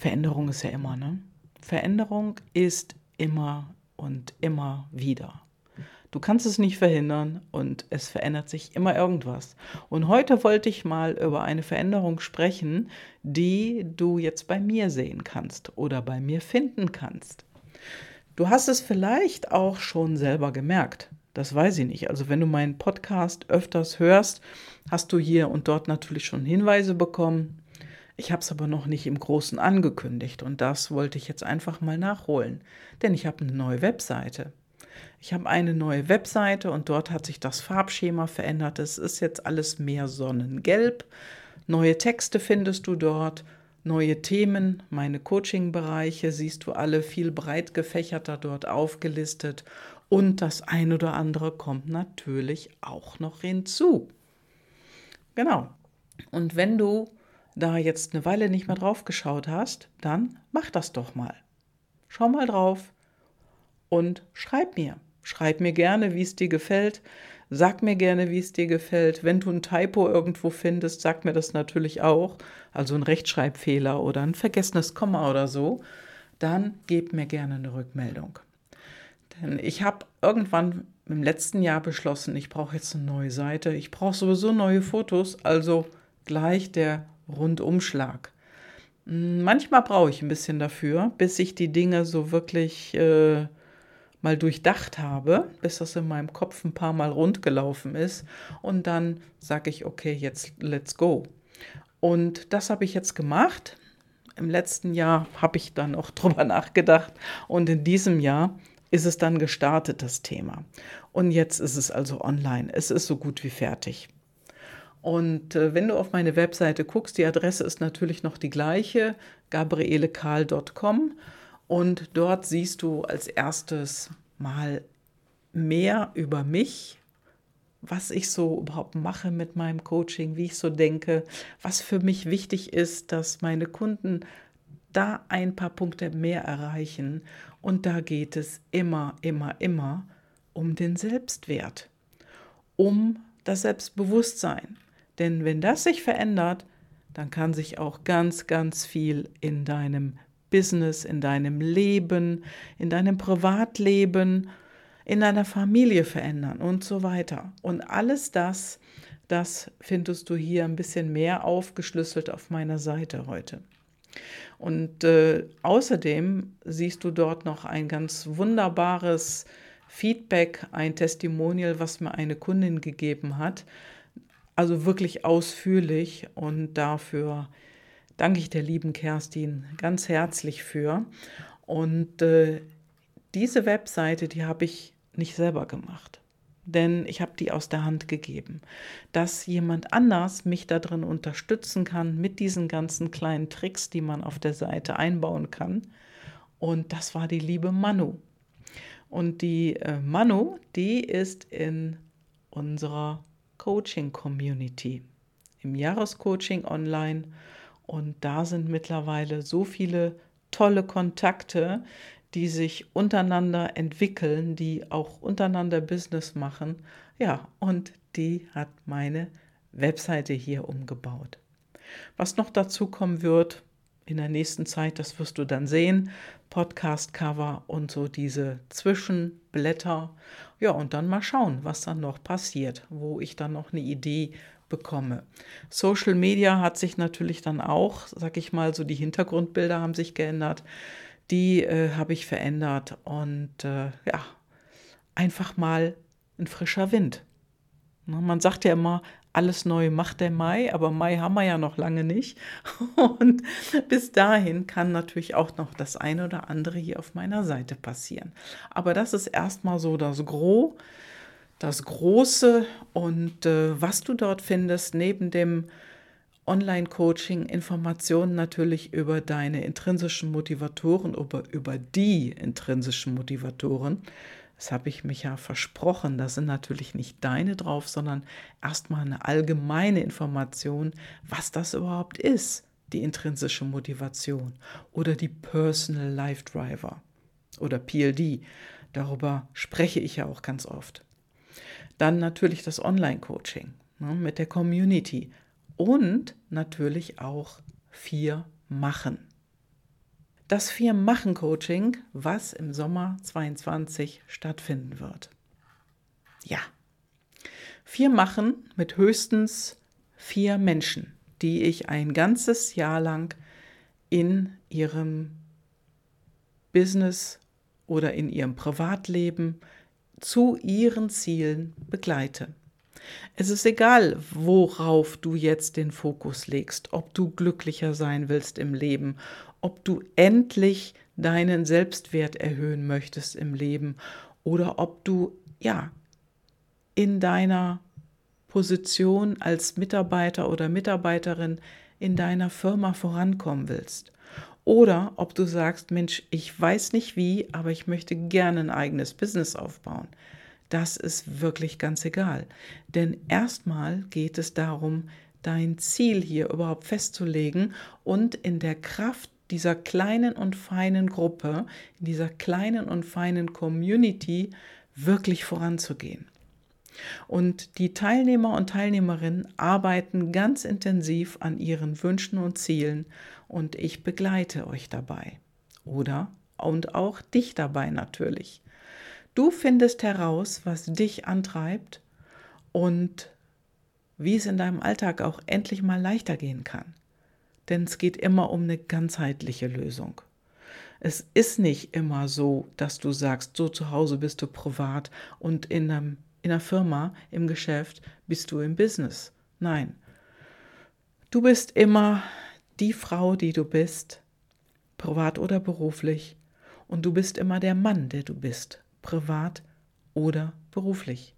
Veränderung ist ja immer, ne? Veränderung ist immer und immer wieder. Du kannst es nicht verhindern und es verändert sich immer irgendwas. Und heute wollte ich mal über eine Veränderung sprechen, die du jetzt bei mir sehen kannst oder bei mir finden kannst. Du hast es vielleicht auch schon selber gemerkt. Das weiß ich nicht. Also wenn du meinen Podcast öfters hörst, hast du hier und dort natürlich schon Hinweise bekommen. Ich habe es aber noch nicht im Großen angekündigt und das wollte ich jetzt einfach mal nachholen, denn ich habe eine neue Webseite. Ich habe eine neue Webseite und dort hat sich das Farbschema verändert. Es ist jetzt alles mehr Sonnengelb. Neue Texte findest du dort, neue Themen, meine Coaching-Bereiche siehst du alle viel breit gefächerter dort aufgelistet und das ein oder andere kommt natürlich auch noch hinzu. Genau. Und wenn du da jetzt eine Weile nicht mehr drauf geschaut hast, dann mach das doch mal. Schau mal drauf und schreib mir. Schreib mir gerne, wie es dir gefällt. Sag mir gerne, wie es dir gefällt. Wenn du ein Typo irgendwo findest, sag mir das natürlich auch. Also ein Rechtschreibfehler oder ein vergessenes Komma oder so. Dann gib mir gerne eine Rückmeldung. Denn ich habe irgendwann im letzten Jahr beschlossen, ich brauche jetzt eine neue Seite. Ich brauche sowieso neue Fotos. Also gleich der Rundumschlag. Manchmal brauche ich ein bisschen dafür, bis ich die Dinge so wirklich äh, mal durchdacht habe, bis das in meinem Kopf ein paar Mal rundgelaufen ist. Und dann sage ich, okay, jetzt let's go. Und das habe ich jetzt gemacht. Im letzten Jahr habe ich dann auch drüber nachgedacht. Und in diesem Jahr ist es dann gestartet, das Thema. Und jetzt ist es also online. Es ist so gut wie fertig. Und äh, wenn du auf meine Webseite guckst, die Adresse ist natürlich noch die gleiche, gabrielekahl.com. Und dort siehst du als erstes mal mehr über mich, was ich so überhaupt mache mit meinem Coaching, wie ich so denke, was für mich wichtig ist, dass meine Kunden da ein paar Punkte mehr erreichen. Und da geht es immer, immer, immer um den Selbstwert, um das Selbstbewusstsein. Denn wenn das sich verändert, dann kann sich auch ganz, ganz viel in deinem Business, in deinem Leben, in deinem Privatleben, in deiner Familie verändern und so weiter. Und alles das, das findest du hier ein bisschen mehr aufgeschlüsselt auf meiner Seite heute. Und äh, außerdem siehst du dort noch ein ganz wunderbares Feedback, ein Testimonial, was mir eine Kundin gegeben hat. Also wirklich ausführlich und dafür danke ich der lieben Kerstin ganz herzlich für. Und äh, diese Webseite, die habe ich nicht selber gemacht, denn ich habe die aus der Hand gegeben, dass jemand anders mich darin unterstützen kann mit diesen ganzen kleinen Tricks, die man auf der Seite einbauen kann. Und das war die liebe Manu. Und die äh, Manu, die ist in unserer Coaching-Community, im Jahrescoaching online und da sind mittlerweile so viele tolle Kontakte, die sich untereinander entwickeln, die auch untereinander Business machen. Ja, und die hat meine Webseite hier umgebaut. Was noch dazu kommen wird in der nächsten Zeit, das wirst du dann sehen. Podcast-Cover und so diese Zwischenblätter. Ja, und dann mal schauen, was dann noch passiert, wo ich dann noch eine Idee bekomme. Social Media hat sich natürlich dann auch, sag ich mal, so die Hintergrundbilder haben sich geändert. Die äh, habe ich verändert und äh, ja, einfach mal ein frischer Wind. Ne, man sagt ja immer, alles neu macht der Mai, aber Mai haben wir ja noch lange nicht. Und bis dahin kann natürlich auch noch das eine oder andere hier auf meiner Seite passieren. Aber das ist erstmal so das Gros das Große und äh, was du dort findest, neben dem Online-Coaching, Informationen natürlich über deine intrinsischen Motivatoren, über, über die intrinsischen Motivatoren. Das habe ich mich ja versprochen. Da sind natürlich nicht deine drauf, sondern erstmal eine allgemeine Information, was das überhaupt ist, die intrinsische Motivation oder die Personal Life Driver oder PLD. Darüber spreche ich ja auch ganz oft. Dann natürlich das Online-Coaching ne, mit der Community und natürlich auch vier Machen. Das Vier-Machen-Coaching, was im Sommer 22 stattfinden wird. Ja, vier Machen mit höchstens vier Menschen, die ich ein ganzes Jahr lang in ihrem Business oder in ihrem Privatleben zu ihren Zielen begleite. Es ist egal, worauf du jetzt den Fokus legst, ob du glücklicher sein willst im Leben, ob du endlich deinen Selbstwert erhöhen möchtest im Leben oder ob du ja in deiner Position als Mitarbeiter oder Mitarbeiterin in deiner Firma vorankommen willst. Oder ob du sagst, Mensch, ich weiß nicht wie, aber ich möchte gerne ein eigenes Business aufbauen. Das ist wirklich ganz egal. Denn erstmal geht es darum, dein Ziel hier überhaupt festzulegen und in der Kraft dieser kleinen und feinen Gruppe, in dieser kleinen und feinen Community wirklich voranzugehen. Und die Teilnehmer und Teilnehmerinnen arbeiten ganz intensiv an ihren Wünschen und Zielen und ich begleite euch dabei. Oder und auch dich dabei natürlich. Du findest heraus, was dich antreibt und wie es in deinem Alltag auch endlich mal leichter gehen kann. Denn es geht immer um eine ganzheitliche Lösung. Es ist nicht immer so, dass du sagst, so zu Hause bist du privat und in, einem, in einer Firma, im Geschäft bist du im Business. Nein. Du bist immer die Frau, die du bist, privat oder beruflich, und du bist immer der Mann, der du bist, privat oder beruflich.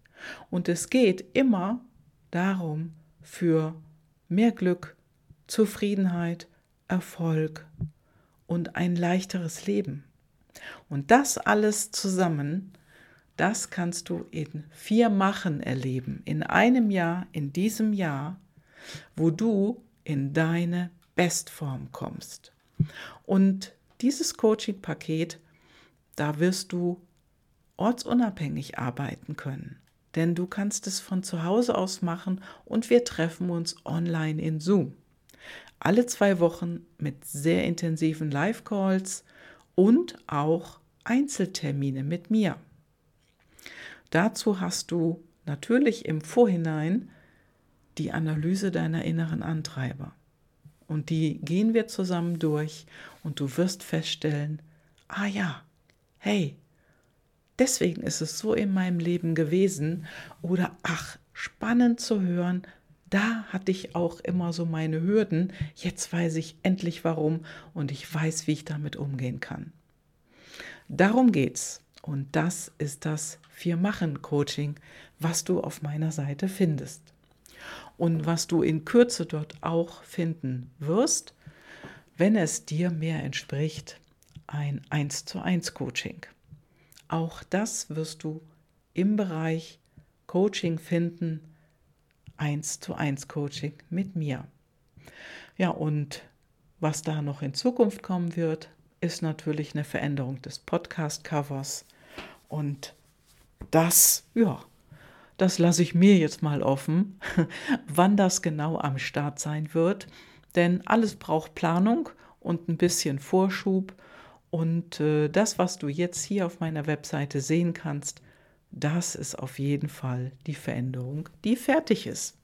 Und es geht immer darum, für mehr Glück, Zufriedenheit, Erfolg und ein leichteres Leben. Und das alles zusammen, das kannst du in vier Machen erleben, in einem Jahr, in diesem Jahr, wo du in deine Bestform kommst. Und dieses Coaching-Paket, da wirst du ortsunabhängig arbeiten können. Denn du kannst es von zu Hause aus machen und wir treffen uns online in Zoom. Alle zwei Wochen mit sehr intensiven Live-Calls und auch Einzeltermine mit mir. Dazu hast du natürlich im Vorhinein die Analyse deiner inneren Antreiber. Und die gehen wir zusammen durch und du wirst feststellen, ah ja, hey, deswegen ist es so in meinem Leben gewesen oder ach, spannend zu hören, da hatte ich auch immer so meine Hürden, jetzt weiß ich endlich warum und ich weiß, wie ich damit umgehen kann. Darum geht's und das ist das Vier-Machen-Coaching, was du auf meiner Seite findest und was du in Kürze dort auch finden wirst, wenn es dir mehr entspricht, ein 1 zu 1 Coaching. Auch das wirst du im Bereich Coaching finden, 1 zu 1 Coaching mit mir. Ja, und was da noch in Zukunft kommen wird, ist natürlich eine Veränderung des Podcast-Covers. Und das, ja, das lasse ich mir jetzt mal offen, wann das genau am Start sein wird. Denn alles braucht Planung und ein bisschen Vorschub. Und äh, das, was du jetzt hier auf meiner Webseite sehen kannst, das ist auf jeden Fall die Veränderung, die fertig ist.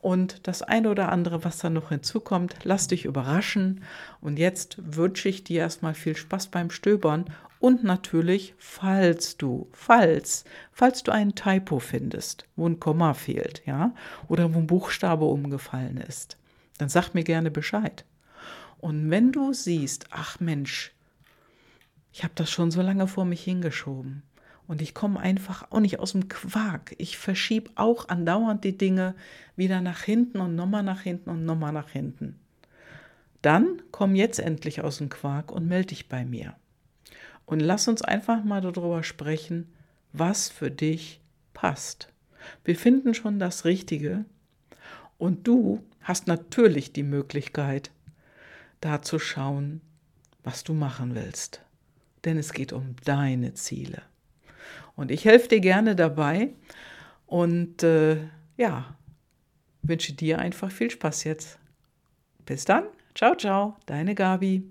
Und das eine oder andere, was da noch hinzukommt, lass dich überraschen. Und jetzt wünsche ich dir erstmal viel Spaß beim Stöbern und natürlich, falls du, falls, falls du einen Typo findest, wo ein Komma fehlt, ja, oder wo ein Buchstabe umgefallen ist, dann sag mir gerne Bescheid. Und wenn du siehst, ach Mensch, ich habe das schon so lange vor mich hingeschoben und ich komme einfach auch nicht aus dem Quark. Ich verschiebe auch andauernd die Dinge wieder nach hinten und nochmal nach hinten und nochmal nach hinten. Dann komm jetzt endlich aus dem Quark und melde dich bei mir. Und lass uns einfach mal darüber sprechen, was für dich passt. Wir finden schon das Richtige und du hast natürlich die Möglichkeit, da zu schauen, was du machen willst. Denn es geht um deine Ziele. Und ich helfe dir gerne dabei und äh, ja, wünsche dir einfach viel Spaß jetzt. Bis dann. Ciao, ciao, deine Gabi.